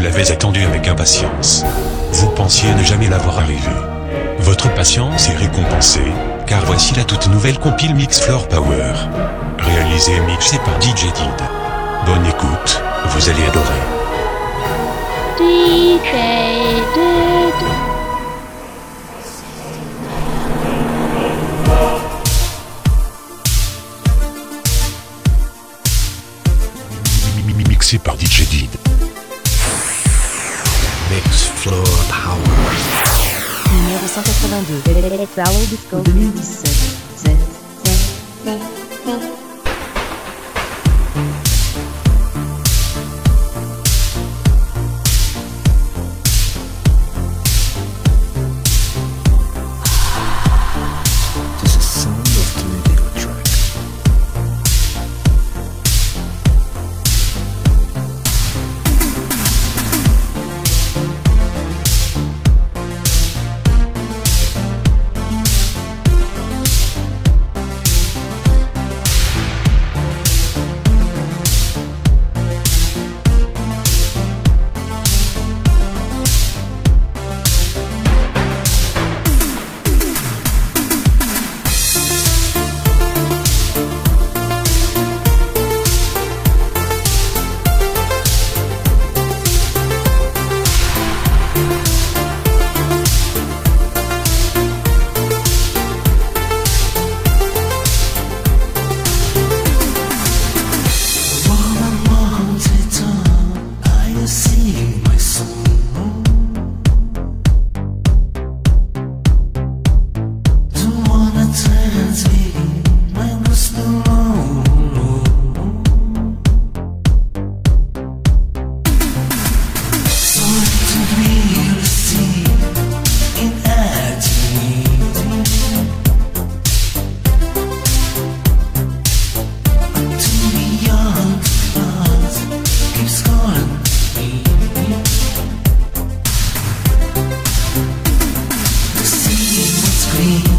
l'avez attendu avec impatience. Vous pensiez ne jamais l'avoir arrivé. Votre patience est récompensée, car voici la toute nouvelle compile Mix Floor Power. Réalisée et mixée par DJ Did. Bonne écoute, vous allez adorer. DJ Did. Par Floor Power. Numéro 182. Flower Disco 2017. This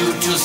you to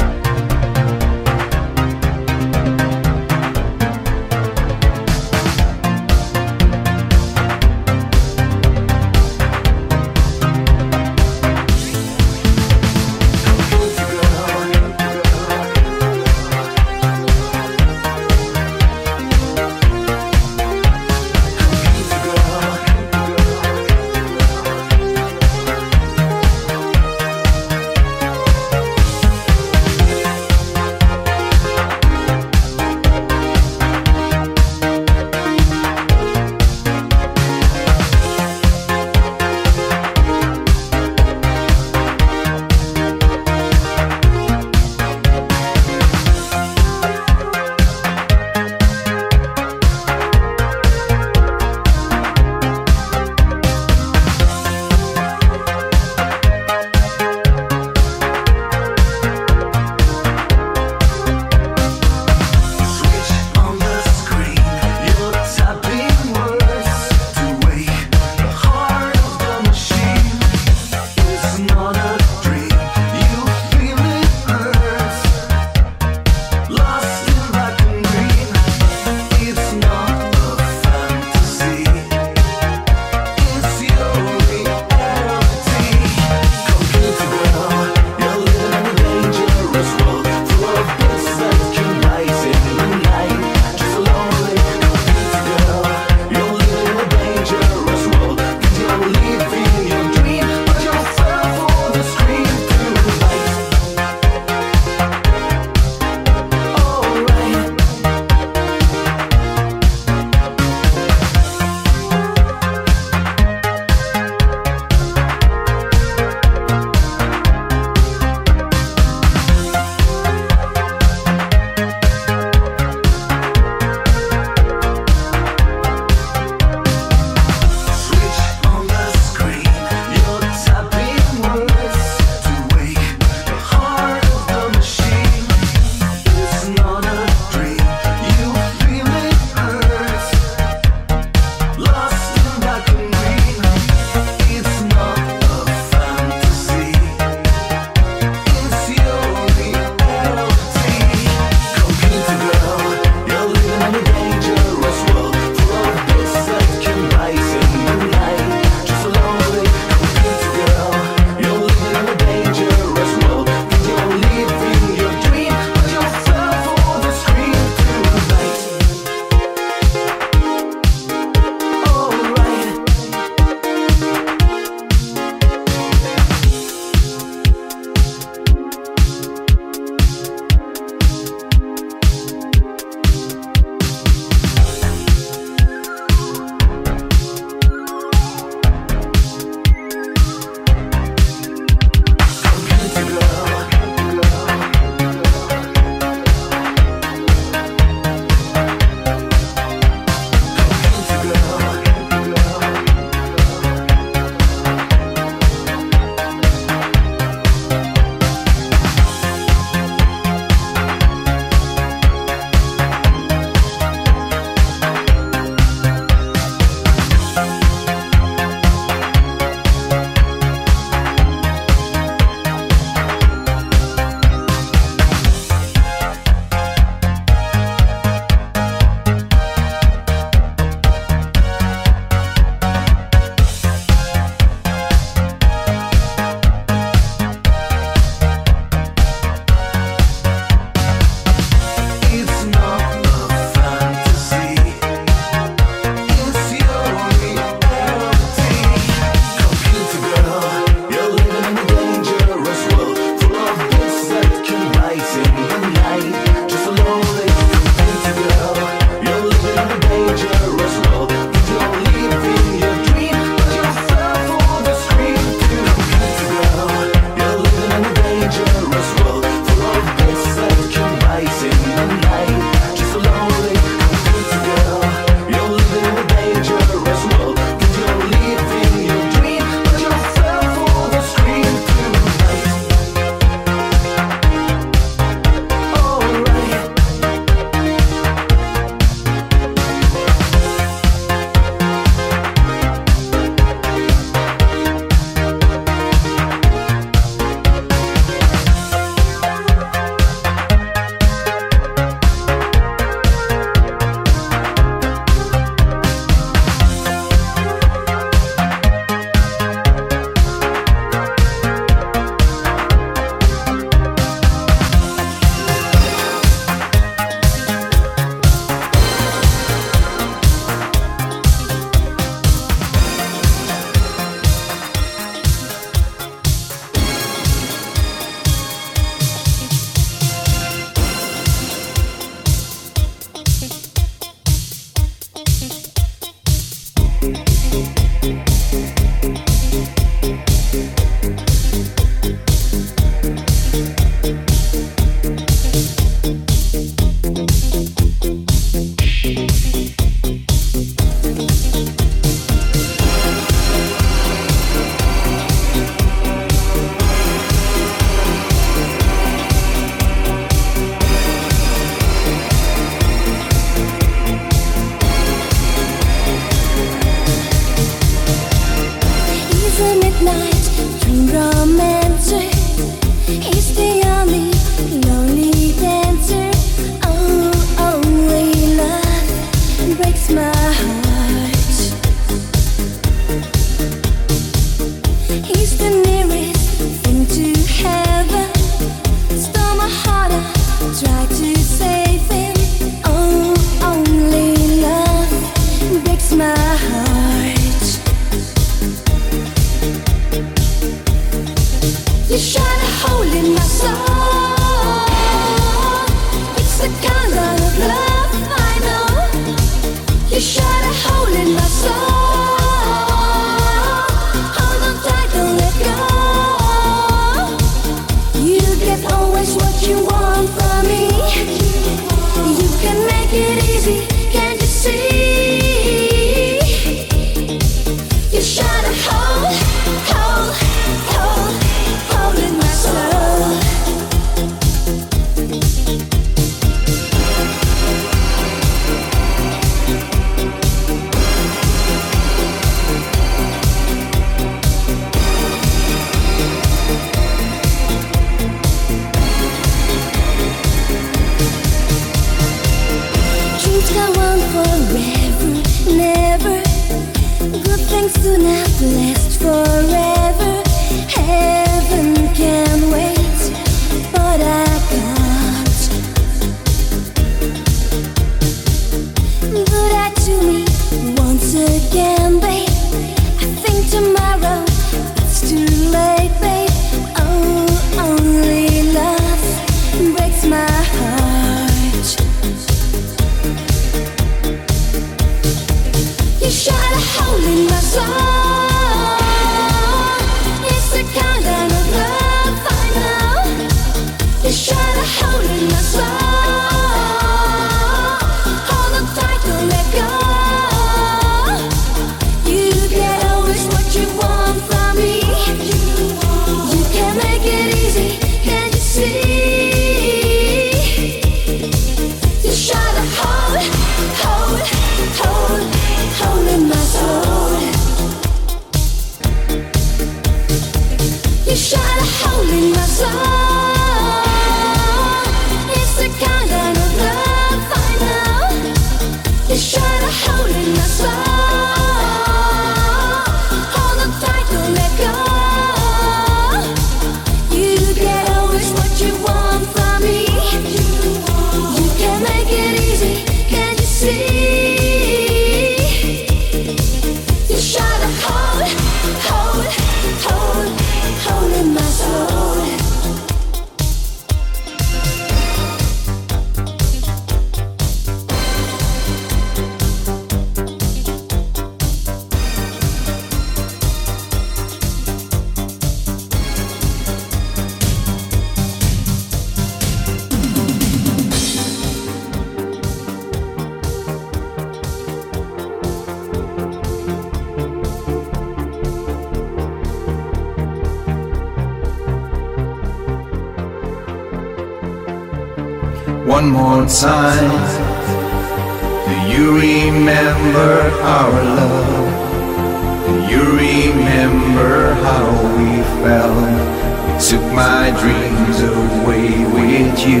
you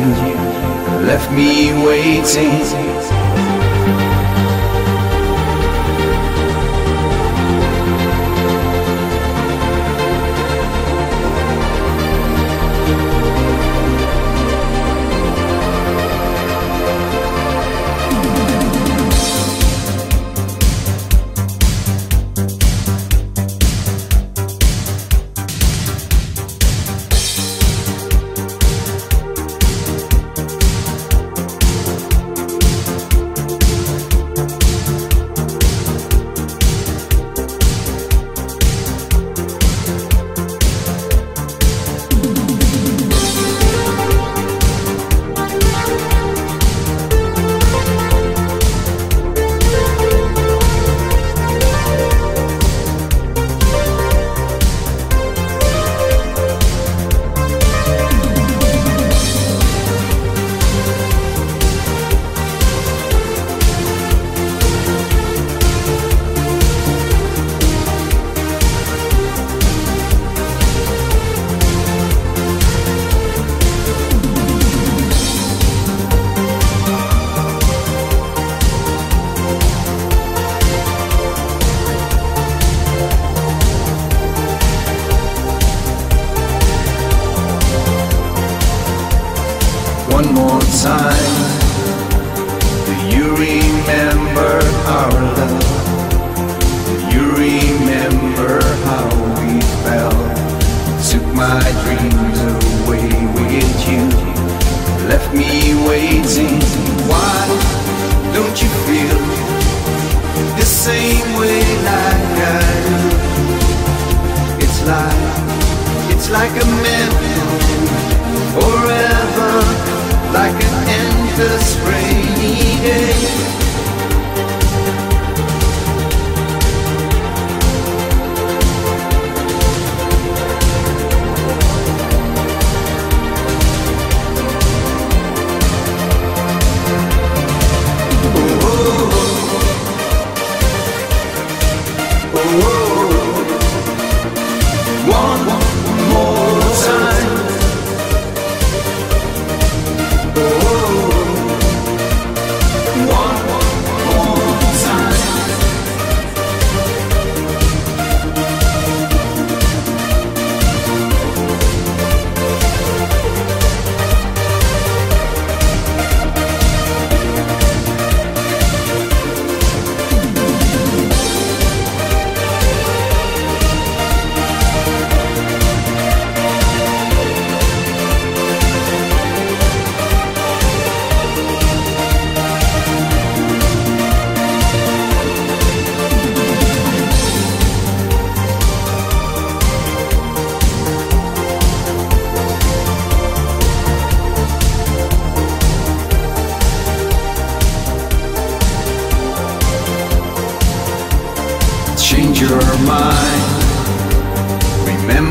left me waiting.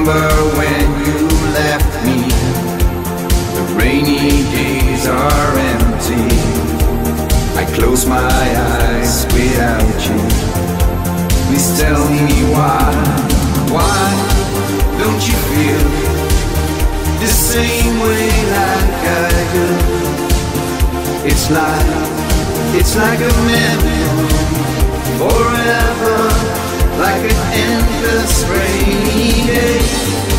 remember when you left me. The rainy days are empty. I close my eyes without you. Please tell me why, why don't you feel the same way like I do? It's like, it's like a memory forever like an endless rainy day.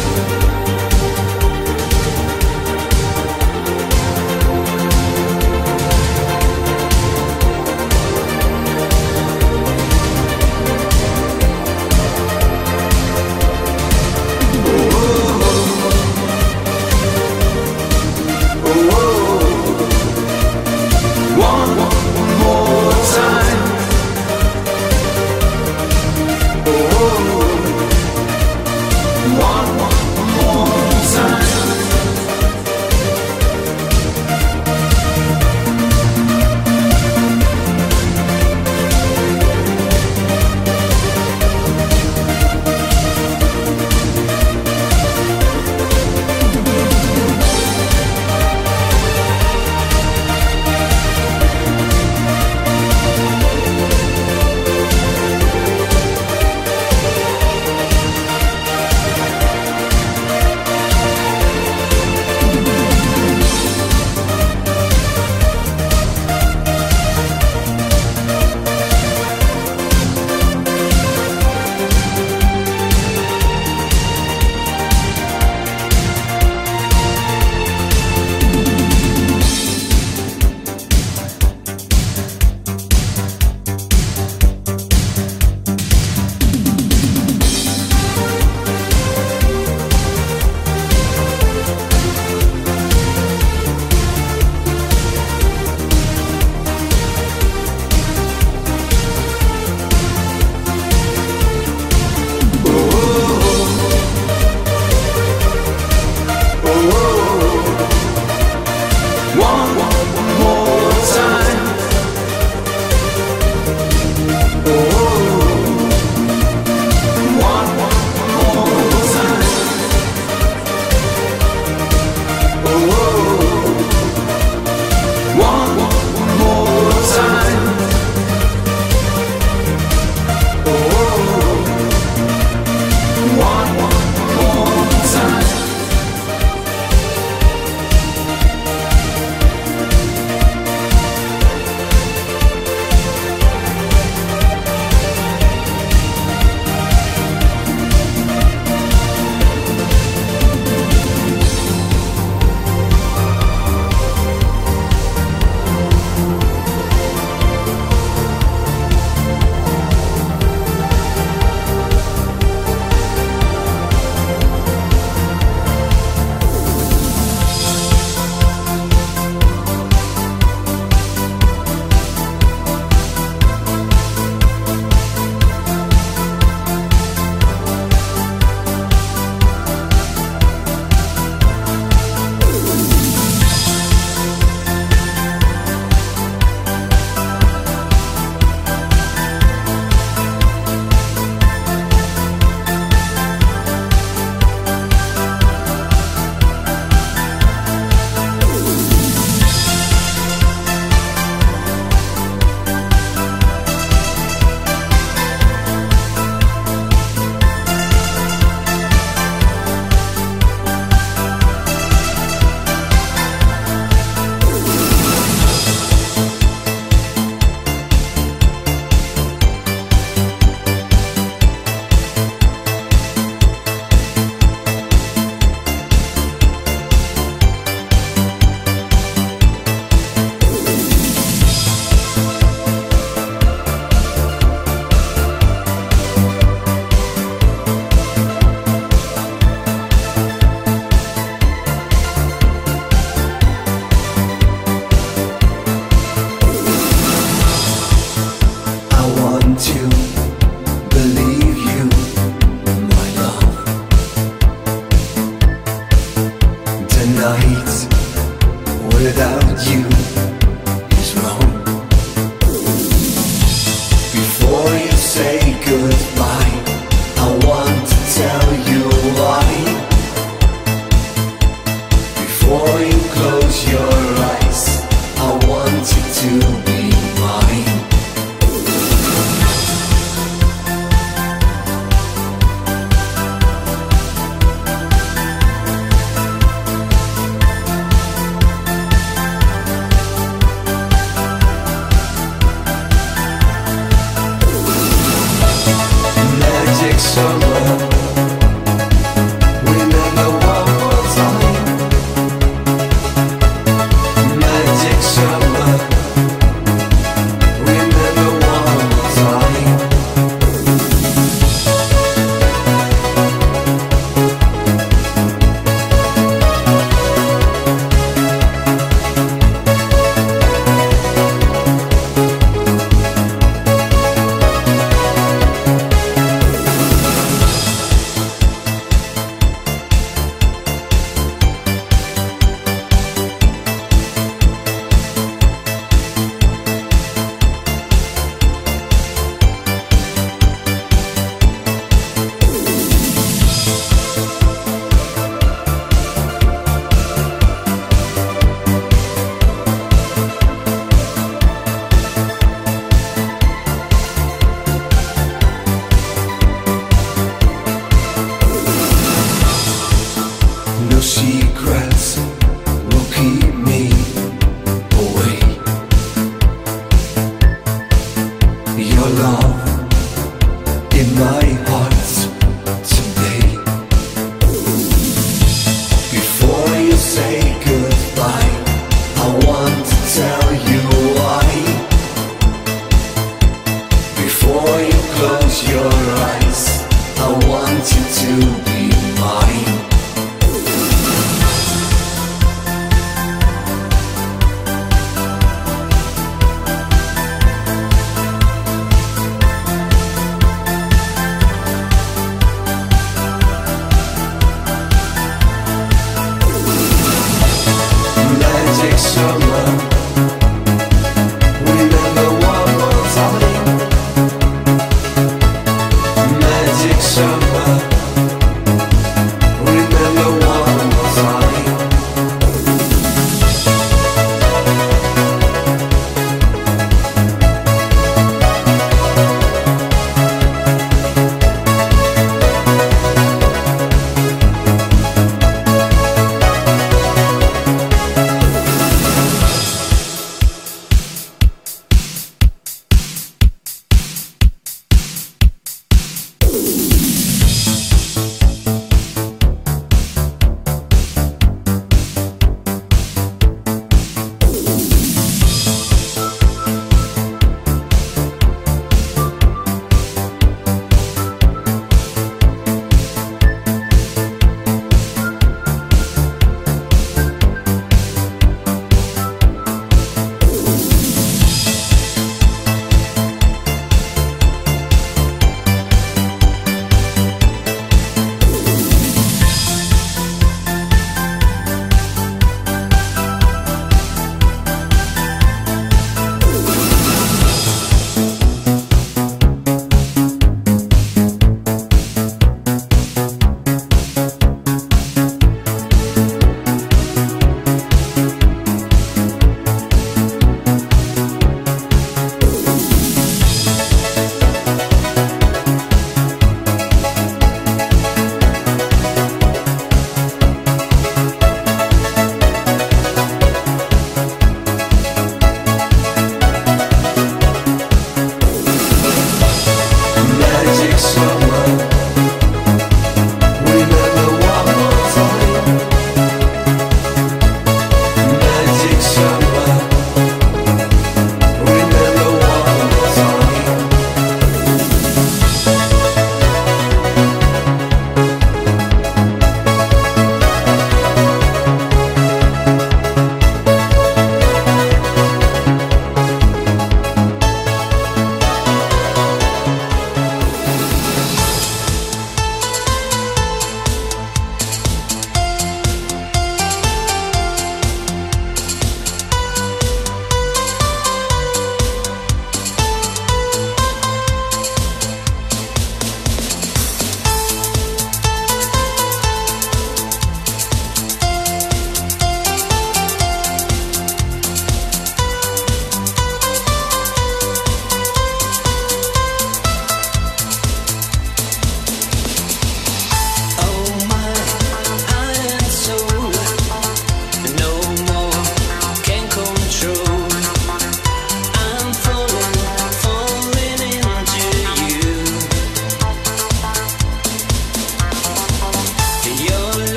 Without you,